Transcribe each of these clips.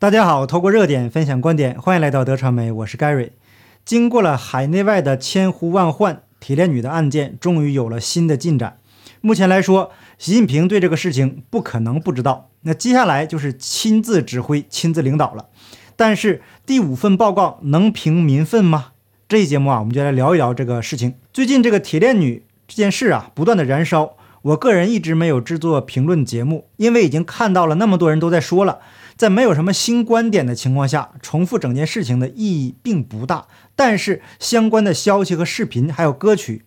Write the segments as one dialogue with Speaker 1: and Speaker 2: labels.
Speaker 1: 大家好，透过热点分享观点，欢迎来到德传媒，我是 Gary。经过了海内外的千呼万唤，铁链女的案件终于有了新的进展。目前来说，习近平对这个事情不可能不知道，那接下来就是亲自指挥、亲自领导了。但是第五份报告能平民愤吗？这一节目啊，我们就来聊一聊这个事情。最近这个铁链女这件事啊，不断的燃烧。我个人一直没有制作评论节目，因为已经看到了那么多人都在说了，在没有什么新观点的情况下，重复整件事情的意义并不大。但是相关的消息和视频还有歌曲，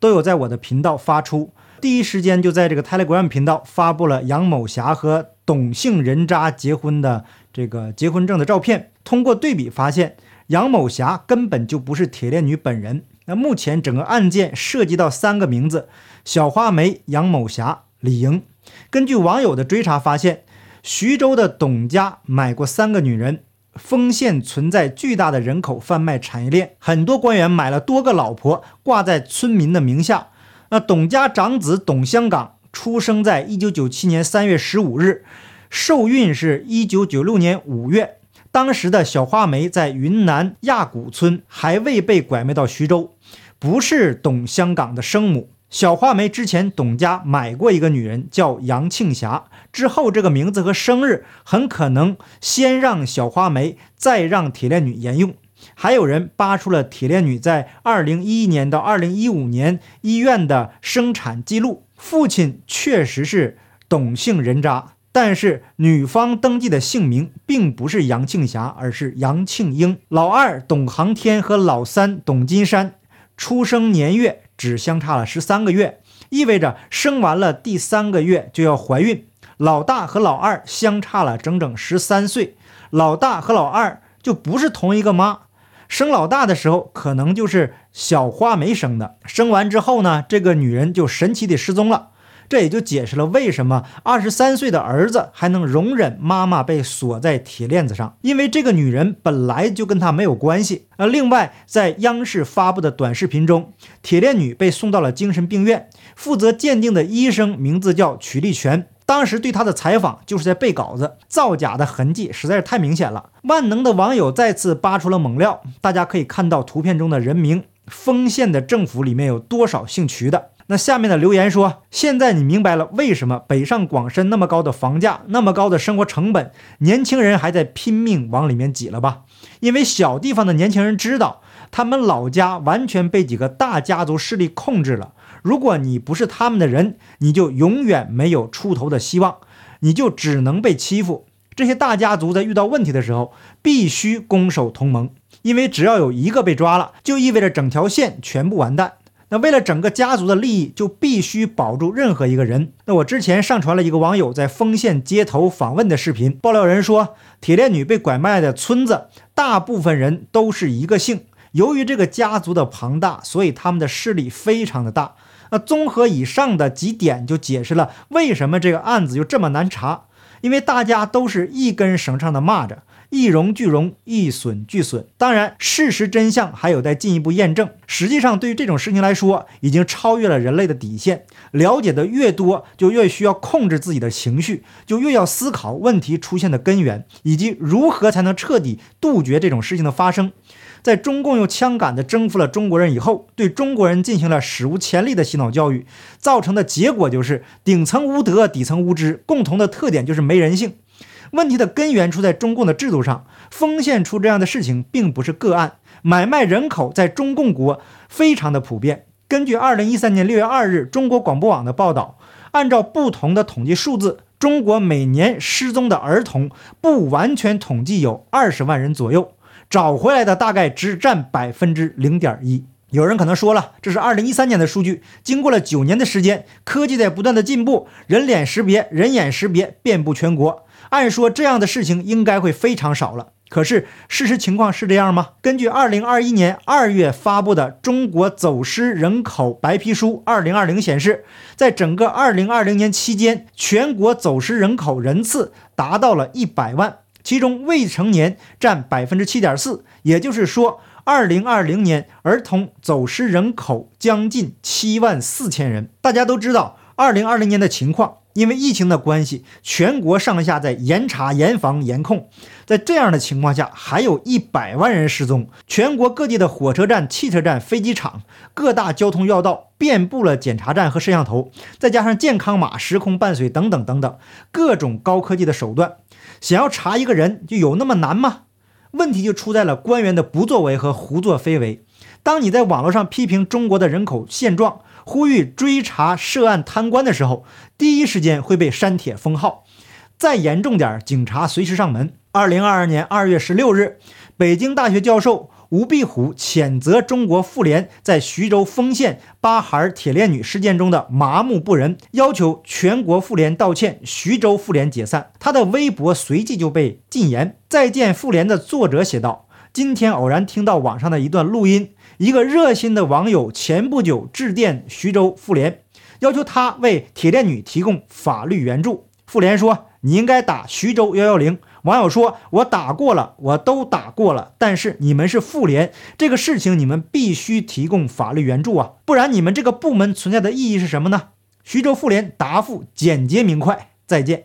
Speaker 1: 都有在我的频道发出，第一时间就在这个 Telegram 频道发布了杨某霞和董姓人渣结婚的这个结婚证的照片。通过对比发现，杨某霞根本就不是铁链女本人。那目前整个案件涉及到三个名字：小花梅、杨某霞、李莹。根据网友的追查发现，徐州的董家买过三个女人，丰县存在巨大的人口贩卖产业链，很多官员买了多个老婆挂在村民的名下。那董家长子董香港出生在一九九七年三月十五日，受孕是一九九六年五月。当时的小花梅在云南亚古村，还未被拐卖到徐州，不是董香港的生母。小花梅之前董家买过一个女人，叫杨庆霞，之后这个名字和生日很可能先让小花梅，再让铁链女沿用。还有人扒出了铁链女在二零一一年到二零一五年医院的生产记录，父亲确实是董姓人渣。但是女方登记的姓名并不是杨庆霞，而是杨庆英。老二董航天和老三董金山出生年月只相差了十三个月，意味着生完了第三个月就要怀孕。老大和老二相差了整整十三岁，老大和老二就不是同一个妈。生老大的时候可能就是小花梅生的，生完之后呢，这个女人就神奇的失踪了。这也就解释了为什么二十三岁的儿子还能容忍妈妈被锁在铁链子上，因为这个女人本来就跟他没有关系。而另外，在央视发布的短视频中，铁链女被送到了精神病院，负责鉴定的医生名字叫曲立全。当时对她的采访就是在背稿子，造假的痕迹实在是太明显了。万能的网友再次扒出了猛料，大家可以看到图片中的人名，丰县的政府里面有多少姓曲的。那下面的留言说：“现在你明白了为什么北上广深那么高的房价、那么高的生活成本，年轻人还在拼命往里面挤了吧？因为小地方的年轻人知道，他们老家完全被几个大家族势力控制了。如果你不是他们的人，你就永远没有出头的希望，你就只能被欺负。这些大家族在遇到问题的时候，必须攻守同盟，因为只要有一个被抓了，就意味着整条线全部完蛋。”那为了整个家族的利益，就必须保住任何一个人。那我之前上传了一个网友在丰县街头访问的视频，爆料人说，铁链女被拐卖的村子，大部分人都是一个姓。由于这个家族的庞大，所以他们的势力非常的大。那综合以上的几点，就解释了为什么这个案子就这么难查，因为大家都是一根绳上的蚂蚱。一荣俱荣，一损俱损。当然，事实真相还有待进一步验证。实际上，对于这种事情来说，已经超越了人类的底线。了解的越多，就越需要控制自己的情绪，就越要思考问题出现的根源，以及如何才能彻底杜绝这种事情的发生。在中共用枪杆子征服了中国人以后，对中国人进行了史无前例的洗脑教育，造成的结果就是顶层无德，底层无知，共同的特点就是没人性。问题的根源出在中共的制度上，丰县出这样的事情并不是个案，买卖人口在中共国非常的普遍。根据二零一三年六月二日中国广播网的报道，按照不同的统计数字，中国每年失踪的儿童不完全统计有二十万人左右，找回来的大概只占百分之零点一。有人可能说了，这是二零一三年的数据，经过了九年的时间，科技在不断的进步，人脸识别、人眼识别遍布全国。按说这样的事情应该会非常少了，可是事实情况是这样吗？根据二零二一年二月发布的《中国走失人口白皮书（二零二零）》显示，在整个二零二零年期间，全国走失人口人次达到了一百万，其中未成年占百分之七点四，也就是说，二零二零年儿童走失人口将近七万四千人。大家都知道，二零二零年的情况。因为疫情的关系，全国上下在严查、严防、严控。在这样的情况下，还有一百万人失踪，全国各地的火车站、汽车站、飞机场、各大交通要道遍布了检查站和摄像头，再加上健康码时空伴随等等等等各种高科技的手段，想要查一个人就有那么难吗？问题就出在了官员的不作为和胡作非为。当你在网络上批评中国的人口现状，呼吁追查涉案贪官的时候，第一时间会被删帖封号。再严重点，警察随时上门。二零二二年二月十六日，北京大学教授吴碧虎谴责中国妇联在徐州丰县八孩铁链女事件中的麻木不仁，要求全国妇联道歉，徐州妇联解散。他的微博随即就被禁言。再见妇联的作者写道：“今天偶然听到网上的一段录音。”一个热心的网友前不久致电徐州妇联，要求他为铁链女提供法律援助。妇联说：“你应该打徐州幺幺零。”网友说：“我打过了，我都打过了，但是你们是妇联，这个事情你们必须提供法律援助啊，不然你们这个部门存在的意义是什么呢？”徐州妇联答复简洁明快：“再见。”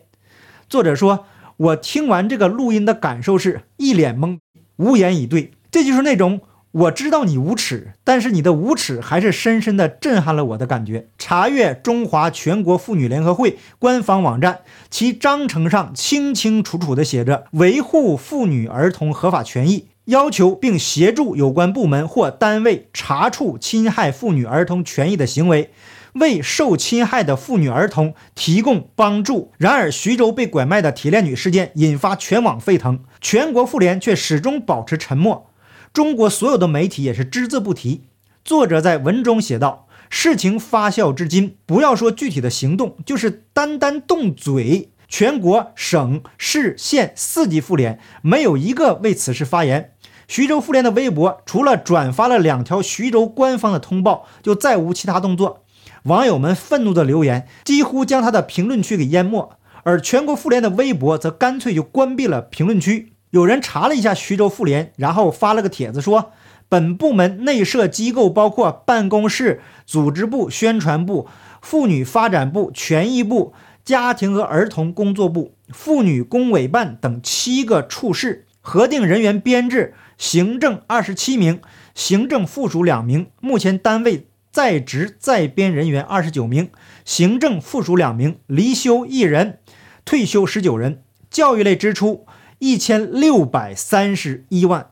Speaker 1: 作者说：“我听完这个录音的感受是一脸懵，无言以对。这就是那种。”我知道你无耻，但是你的无耻还是深深的震撼了我的感觉。查阅中华全国妇女联合会官方网站，其章程上清清楚楚的写着：维护妇女儿童合法权益，要求并协助有关部门或单位查处侵害妇女儿童权益的行为，为受侵害的妇女儿童提供帮助。然而，徐州被拐卖的铁链女事件引发全网沸腾，全国妇联却始终保持沉默。中国所有的媒体也是只字不提。作者在文中写道：“事情发酵至今，不要说具体的行动，就是单单动嘴，全国省市县四级妇联没有一个为此事发言。徐州妇联的微博除了转发了两条徐州官方的通报，就再无其他动作。网友们愤怒的留言几乎将他的评论区给淹没，而全国妇联的微博则干脆就关闭了评论区。”有人查了一下徐州妇联，然后发了个帖子说，本部门内设机构包括办公室、组织部、宣传部、妇女发展部、权益部、家庭和儿童工作部、妇女工委办等七个处室，核定人员编制：行政二十七名，行政附属两名。目前单位在职在编人员二十九名，行政附属两名，离休一人，退休十九人。教育类支出。一千六百三十一万，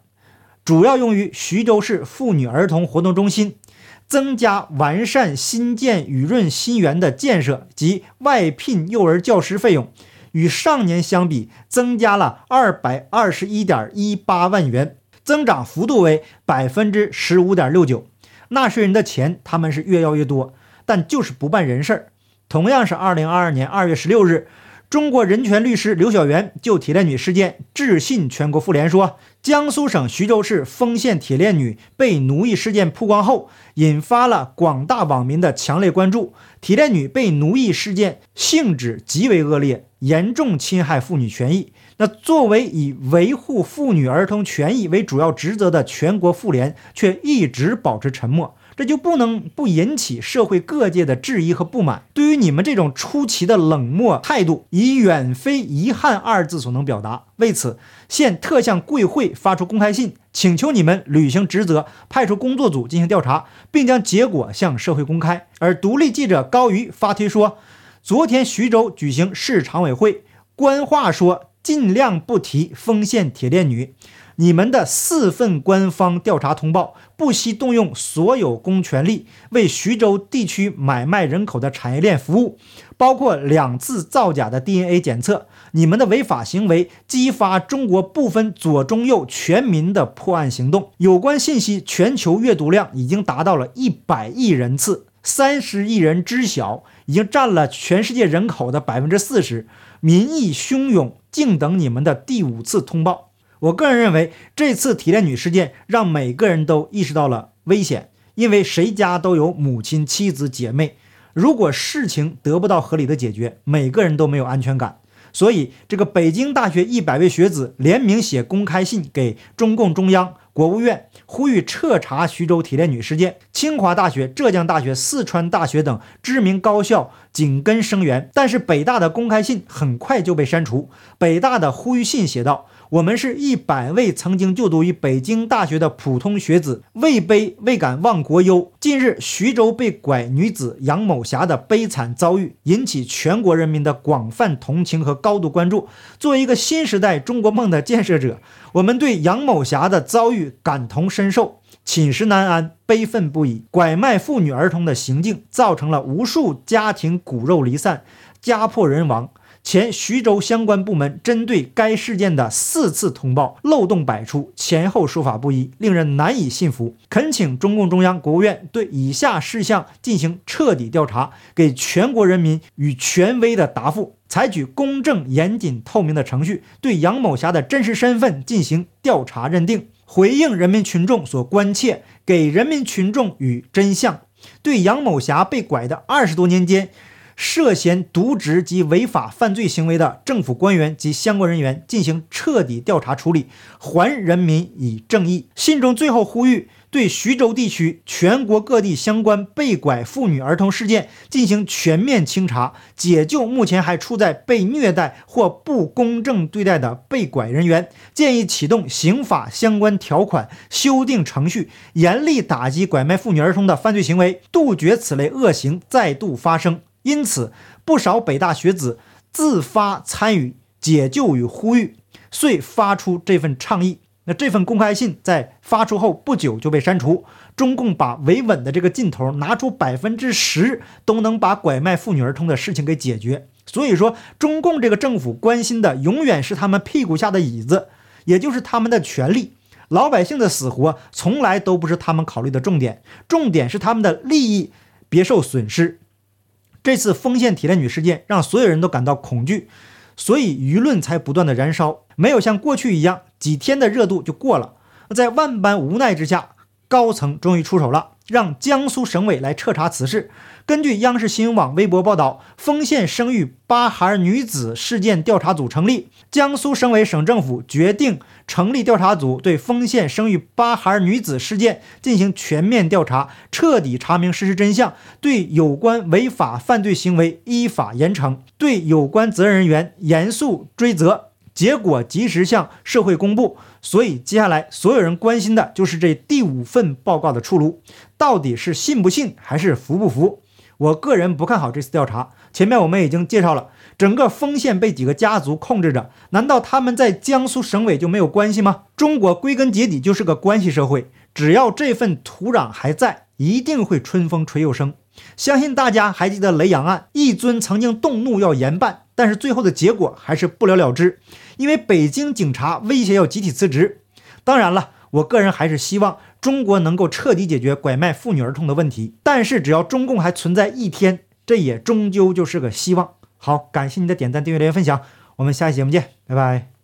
Speaker 1: 主要用于徐州市妇女儿童活动中心增加、完善新建雨润新园的建设及外聘幼儿教师费用，与上年相比增加了二百二十一点一八万元，增长幅度为百分之十五点六九。纳税人的钱他们是越要越多，但就是不办人事儿。同样是二零二二年二月十六日。中国人权律师刘晓元就铁链女事件致信全国妇联说：“江苏省徐州市丰县铁链女被奴役事件曝光后，引发了广大网民的强烈关注。铁链女被奴役事件性质极为恶劣，严重侵害妇女权益。那作为以维护妇女儿童权益为主要职责的全国妇联，却一直保持沉默。”这就不能不引起社会各界的质疑和不满。对于你们这种出奇的冷漠态度，已远非遗憾二字所能表达。为此，现特向贵会发出公开信，请求你们履行职责，派出工作组进行调查，并将结果向社会公开。而独立记者高瑜发推说，昨天徐州举行市常委会，官话说尽量不提丰县铁链女。你们的四份官方调查通报，不惜动用所有公权力为徐州地区买卖人口的产业链服务，包括两次造假的 DNA 检测。你们的违法行为激发中国部分左中右全民的破案行动。有关信息全球阅读量已经达到了一百亿人次，三十亿人知晓，已经占了全世界人口的百分之四十。民意汹涌，静等你们的第五次通报。我个人认为，这次提炼女事件让每个人都意识到了危险，因为谁家都有母亲、妻子、姐妹。如果事情得不到合理的解决，每个人都没有安全感。所以，这个北京大学一百位学子联名写公开信给中共中央、国务院，呼吁彻查徐州铁链女事件。清华大学、浙江大学、四川大学等知名高校紧跟声援，但是北大的公开信很快就被删除。北大的呼吁信写道。我们是一百位曾经就读于北京大学的普通学子，位卑未敢忘国忧。近日，徐州被拐女子杨某霞的悲惨遭遇引起全国人民的广泛同情和高度关注。作为一个新时代中国梦的建设者，我们对杨某霞的遭遇感同身受，寝食难安，悲愤不已。拐卖妇女儿童的行径造成了无数家庭骨肉离散，家破人亡。前徐州相关部门针对该事件的四次通报漏洞百出，前后说法不一，令人难以信服。恳请中共中央、国务院对以下事项进行彻底调查，给全国人民以权威的答复，采取公正、严谨、透明的程序，对杨某霞的真实身份进行调查认定，回应人民群众所关切，给人民群众与真相。对杨某霞被拐的二十多年间。涉嫌渎职及违法犯罪行为的政府官员及相关人员进行彻底调查处理，还人民以正义。信中最后呼吁对徐州地区、全国各地相关被拐妇女儿童事件进行全面清查，解救目前还处在被虐待或不公正对待的被拐人员，建议启动刑法相关条款修订程序，严厉打击拐卖妇女儿童的犯罪行为，杜绝此类恶行再度发生。因此，不少北大学子自发参与解救与呼吁，遂发出这份倡议。那这份公开信在发出后不久就被删除。中共把维稳的这个劲头拿出百分之十，都能把拐卖妇女儿童的事情给解决。所以说，中共这个政府关心的永远是他们屁股下的椅子，也就是他们的权利。老百姓的死活从来都不是他们考虑的重点，重点是他们的利益别受损失。这次丰县铁链女事件让所有人都感到恐惧，所以舆论才不断的燃烧，没有像过去一样几天的热度就过了。在万般无奈之下，高层终于出手了。让江苏省委来彻查此事。根据央视新闻网微博报道，丰县生育八孩女子事件调查组成立。江苏省委省政府决定成立调查组，对丰县生育八孩女子事件进行全面调查，彻底查明事实真相，对有关违法犯罪行为依法严惩，对有关责任人员严肃追责。结果及时向社会公布，所以接下来所有人关心的就是这第五份报告的出炉，到底是信不信还是服不服？我个人不看好这次调查。前面我们已经介绍了，整个丰县被几个家族控制着，难道他们在江苏省委就没有关系吗？中国归根结底就是个关系社会，只要这份土壤还在，一定会春风吹又生。相信大家还记得雷洋案，一尊曾经动怒要严办，但是最后的结果还是不了了之。因为北京警察威胁要集体辞职，当然了，我个人还是希望中国能够彻底解决拐卖妇女儿童的问题。但是只要中共还存在一天，这也终究就是个希望。好，感谢您的点赞、订阅、留言、分享，我们下期节目见，拜拜。